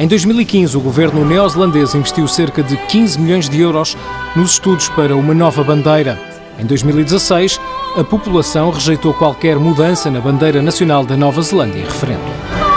Em 2015, o governo neozelandês investiu cerca de 15 milhões de euros nos estudos para uma nova bandeira. Em 2016, a população rejeitou qualquer mudança na bandeira nacional da Nova Zelândia em referendo.